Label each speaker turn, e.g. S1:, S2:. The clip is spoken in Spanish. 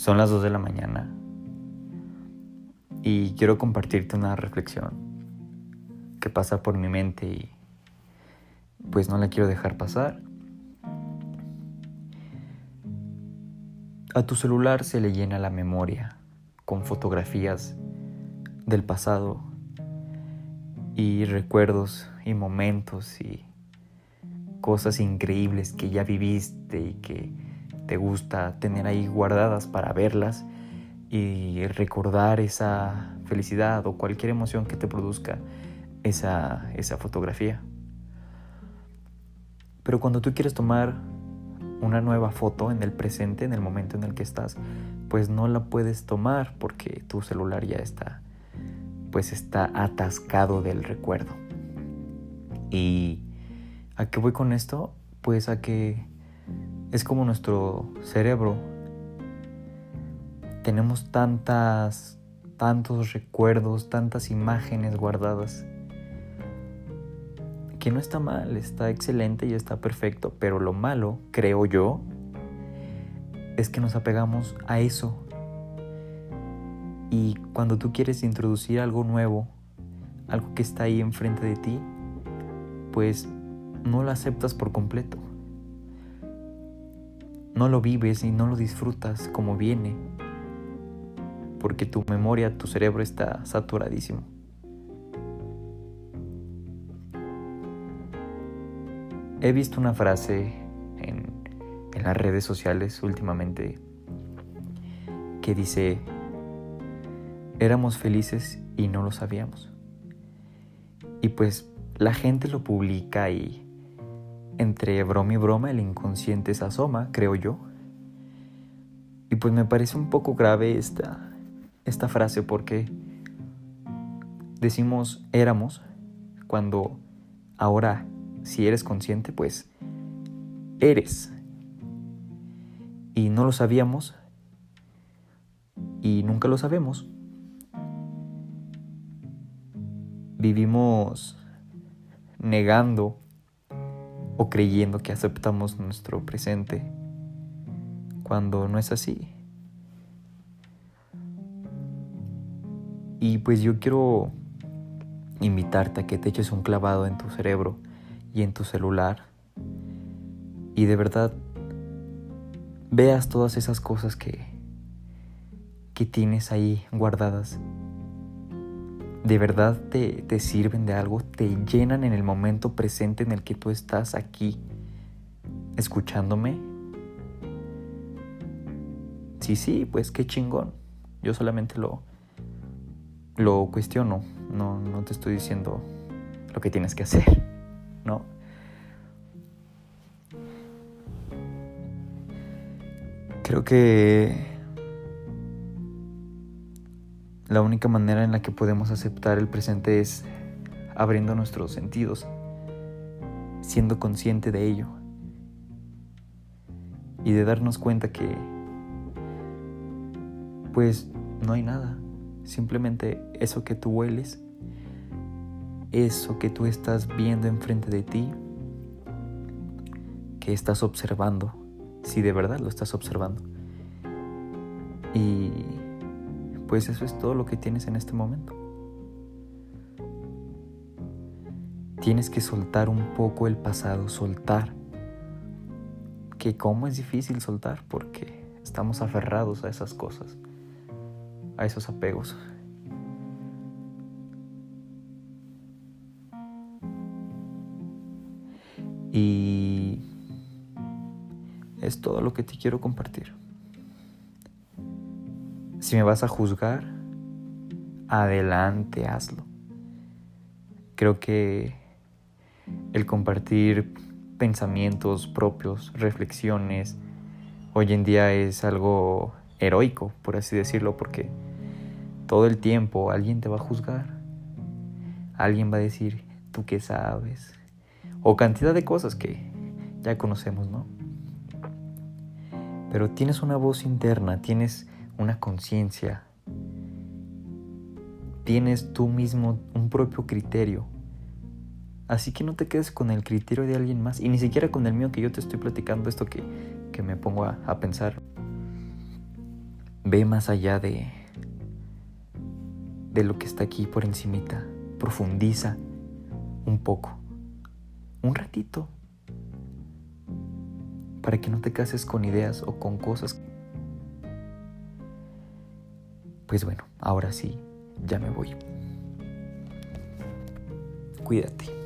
S1: Son las 2 de la mañana y quiero compartirte una reflexión que pasa por mi mente y pues no la quiero dejar pasar. A tu celular se le llena la memoria con fotografías del pasado y recuerdos y momentos y cosas increíbles que ya viviste y que te gusta tener ahí guardadas para verlas y recordar esa felicidad o cualquier emoción que te produzca esa, esa fotografía. Pero cuando tú quieres tomar una nueva foto en el presente, en el momento en el que estás, pues no la puedes tomar porque tu celular ya está, pues está atascado del recuerdo. ¿Y a qué voy con esto? Pues a que es como nuestro cerebro. Tenemos tantas, tantos recuerdos, tantas imágenes guardadas, que no está mal, está excelente y está perfecto, pero lo malo, creo yo, es que nos apegamos a eso. Y cuando tú quieres introducir algo nuevo, algo que está ahí enfrente de ti, pues no lo aceptas por completo no lo vives y no lo disfrutas como viene, porque tu memoria, tu cerebro está saturadísimo. He visto una frase en, en las redes sociales últimamente que dice, éramos felices y no lo sabíamos. Y pues la gente lo publica y entre broma y broma el inconsciente se asoma, creo yo. Y pues me parece un poco grave esta, esta frase porque decimos éramos cuando ahora si eres consciente pues eres. Y no lo sabíamos y nunca lo sabemos. Vivimos negando o creyendo que aceptamos nuestro presente cuando no es así. Y pues yo quiero invitarte a que te eches un clavado en tu cerebro y en tu celular y de verdad veas todas esas cosas que, que tienes ahí guardadas de verdad te, te, sirven de algo, te llenan en el momento presente en el que tú estás aquí escuchándome. Sí, sí, pues qué chingón. Yo solamente lo, lo cuestiono, no, no te estoy diciendo lo que tienes que hacer, ¿no? Creo que la única manera en la que podemos aceptar el presente es abriendo nuestros sentidos, siendo consciente de ello y de darnos cuenta que pues no hay nada, simplemente eso que tú hueles, eso que tú estás viendo enfrente de ti, que estás observando, si de verdad lo estás observando. Y pues eso es todo lo que tienes en este momento. Tienes que soltar un poco el pasado, soltar. Que cómo es difícil soltar porque estamos aferrados a esas cosas, a esos apegos. Y es todo lo que te quiero compartir. Si me vas a juzgar, adelante, hazlo. Creo que el compartir pensamientos propios, reflexiones, hoy en día es algo heroico, por así decirlo, porque todo el tiempo alguien te va a juzgar. Alguien va a decir, ¿tú qué sabes? O cantidad de cosas que ya conocemos, ¿no? Pero tienes una voz interna, tienes una conciencia, tienes tú mismo un propio criterio. Así que no te quedes con el criterio de alguien más y ni siquiera con el mío que yo te estoy platicando esto que, que me pongo a, a pensar. Ve más allá de de lo que está aquí por encimita. Profundiza un poco. Un ratito. Para que no te cases con ideas o con cosas. Pues bueno, ahora sí, ya me voy. Cuídate.